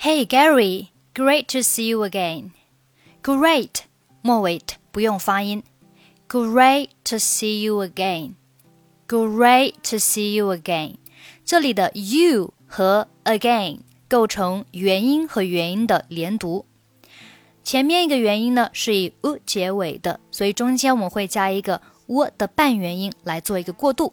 Hey Gary, great to see you again. Great 末尾不用发音。Great to see you again. Great to see you again. 这里的 you 和 again 构成元音和元音的连读。前面一个元音呢是以 u 结尾的，所以中间我们会加一个 w 的半元音来做一个过渡。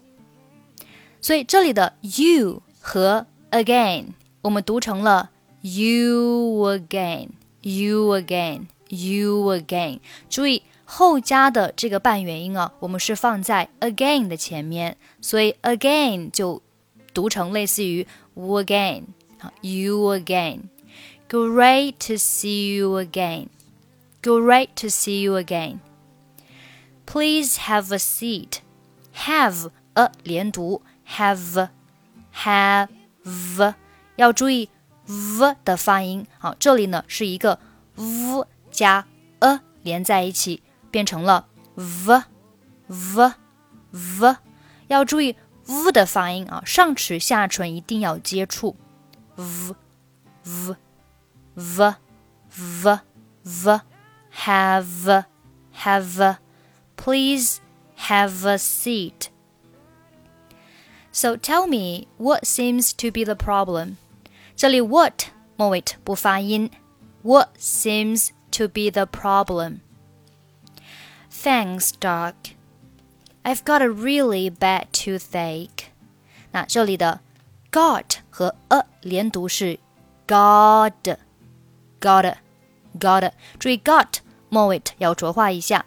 所以这里的 you 和 again 我们读成了 you again，you again，you again。注意。后加的这个半元音啊，我们是放在 again 的前面，所以 again 就读成类似于 again 啊，you again。Great to see you again. Great to see you again. Please have a seat. Have a 连读，have have 要注意 v 的发音。好，这里呢是一个 v 加 a 连在一起。变成了 v v v，要注意 v 的发音啊，上齿下唇一定要接触 v v v v v have have please have a seat. So tell me what seems to be the problem. 这里 what 末尾不发音，what seems to be the problem？Thanks, Doc. I've got a really bad toothache. 那这里的 got 和 a 连读是 got got got。注意 got 末尾要浊化一下。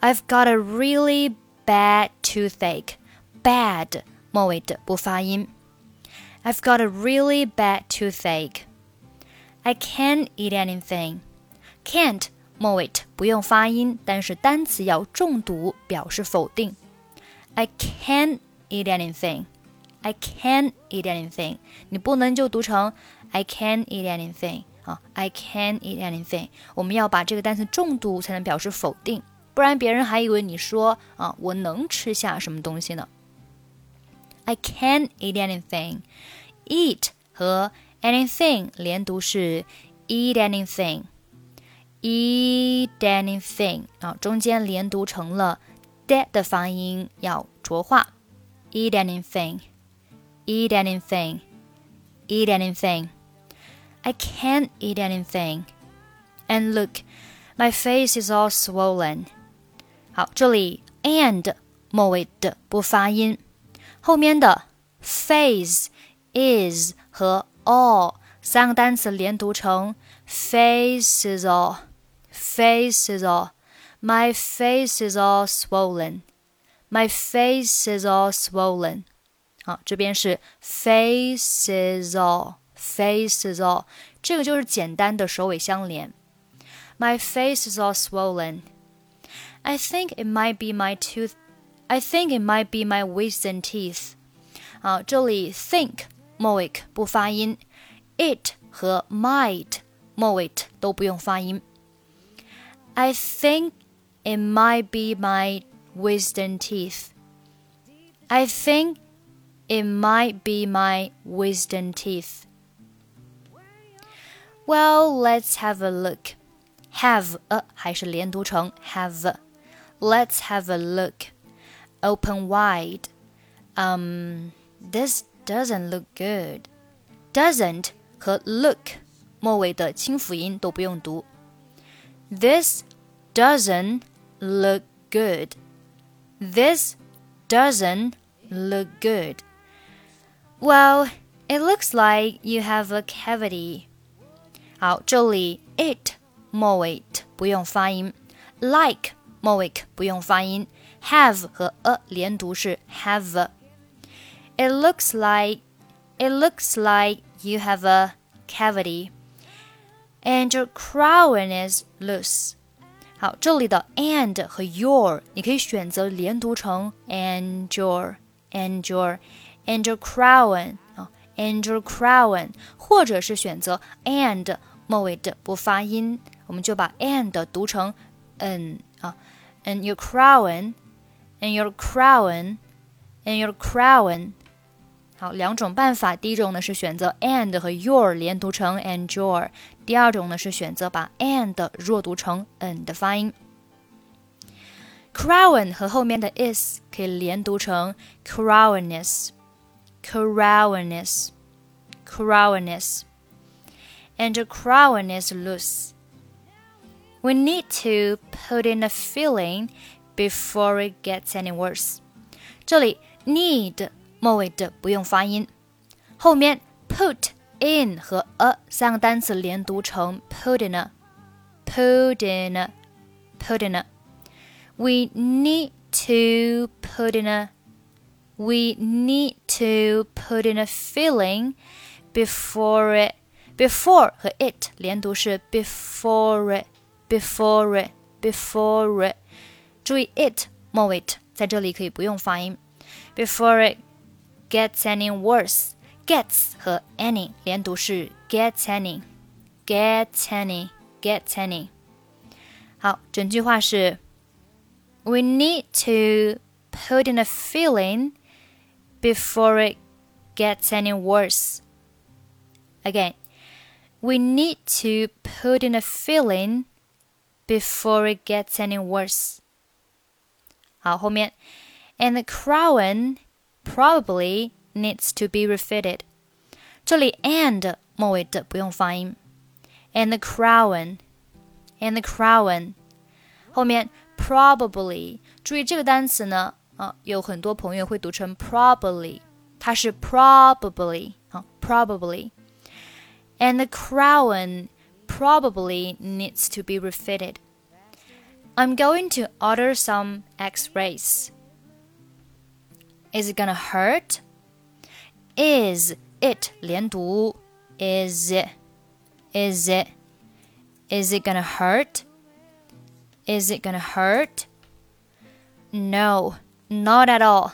I've got a really bad toothache. Bad 末尾的不发音。 I've got a really bad toothache. I can't eat anything. Can't 末尾不用发音，但是单词要重读，表示否定。I can't eat anything. I can't eat anything. 你不能就读成 I can't eat anything 啊，I can't eat anything。我们要把这个单词重读才能表示否定，不然别人还以为你说啊我能吃下什么东西呢。I can't eat anything. Eat 和 anything 连读是 eat anything。eat anything 啊，中间连读成了 d 的发音，要浊化。eat anything，eat anything，eat anything。I can't eat anything. And look, my face is all swollen. 好，这里 and 末尾的不发音，后面的 face is 和 all 三个单词连读成 face is all。face is all. My face is all swollen. My face is all swollen. 好，这边是 face is all, face is all，这个就是简单的首尾相连。My face is all swollen. I think it might be my tooth. I think it might be my wisdom teeth. 啊，这里 think 末尾不发音，it 和 might 末尾都不用发音。I think it might be my wisdom teeth. I think it might be my wisdom teeth. Well, let's have a look. Have a 还是连读成 have. Let's have a look. Open wide. Um, this doesn't look good. Doesn't 和 look 末尾的清辅音都不用读。this doesn't look good. This doesn't look good. Well, it looks like you have a cavity. 好，这里 it 末尾不用发音，like 末尾不用发音，have 和 a 连读是 have. It looks like it looks like you have a cavity and your crown is loose。好，这里的 and 和 your 你可以选择连读成 and your and your and your crown 啊，and your crown，或者是选择 and 末尾的不发音，我们就把 and 读成 n 啊，and your crown and your crown and your crown 好，两种办法，第一种呢是选择 and 和 your 连读成 and your，第二种呢是选择把 and 弱读成 n 的发音。crown 和后面的 is 可以连读成 crowness，crowness，crowness，and the crown is loose. We need to put in a filling before it gets any worse. 这里 need 末尾的不用发音，后面 put in 和 a 三个单词连读成 put in，put in，put in。We need to put in a we need to put in a filling before it before 和 it 连读是 before it before it before it。注意 it 末尾在这里可以不用发音，before it gets any worse。gets 和 any 连读是 gets any，gets any，gets any。好，整句话是：We need to put in a filling before it gets any worse. Again, we need to put in a filling before it gets any worse. 好，后面，and the crown probably needs to be refitted。这里 and 末尾的不用发音，and the crown，and the crown，后面 probably，注意这个单词呢，啊，有很多朋友会读成 probably，它是 probably 啊，probably，and the crown probably needs to be refitted。I'm going to order some X-rays. Is it gonna hurt? Is it 连读 Is it? Is it? Is it gonna hurt? Is it gonna hurt? No, not at all.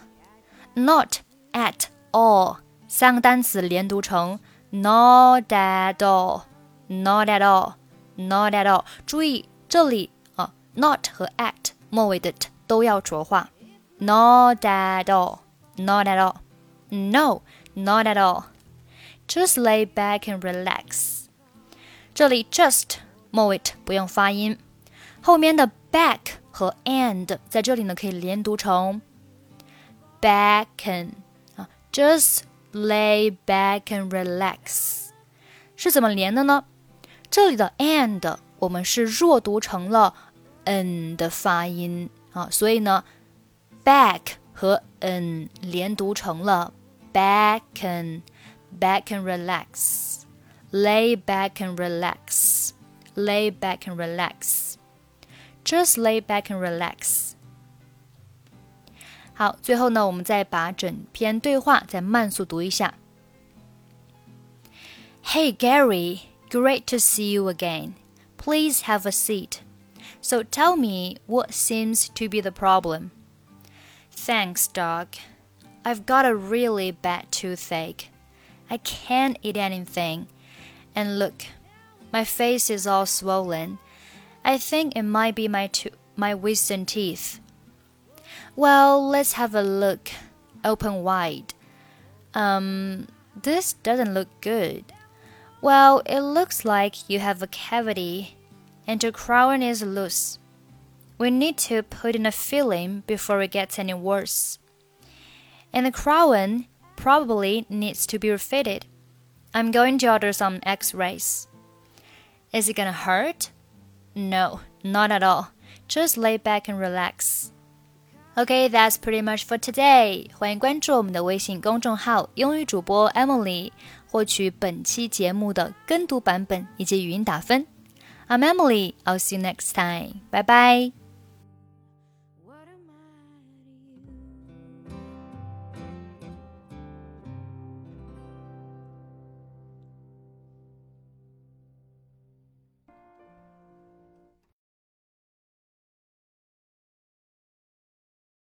Not at all 三个单词连读成 not at all, not at all, not at all。注意这里啊，not 和 at 末尾的 t 都要浊化。Not at all, not at all. No, not at all. Just lay back and relax. 这里 just 末尾不用发音，后面的 back 和 and 在这里呢可以连读成 back and 啊，just lay back and relax 是怎么连的呢？这里的 and 我们是弱读成了 n 的发音啊，所以呢 back 和 n 连读成了。back and back and relax. Lay back and relax. Lay back and relax. Just lay back and relax. 好，最后呢，我们再把整篇对话再慢速读一下。Hey Gary, great to see you again. Please have a seat. So tell me what seems to be the problem. Thanks, Doc. I've got a really bad toothache. I can't eat anything. And look, my face is all swollen. I think it might be my to- my wisdom teeth. Well, let's have a look. Open wide. Um, this doesn't look good. Well, it looks like you have a cavity and your crown is loose. We need to put in a filling before it gets any worse and the crown probably needs to be refitted. I'm going to order some x rays. Is it gonna hurt? No, not at all. Just lay back and relax. Okay, that's pretty much for today. 欢迎关注我们的微信公众号“英语主播 Emily”，获取本期节目的跟读版本以及语音打分。I'm Emily. I'll see you next time. Bye bye.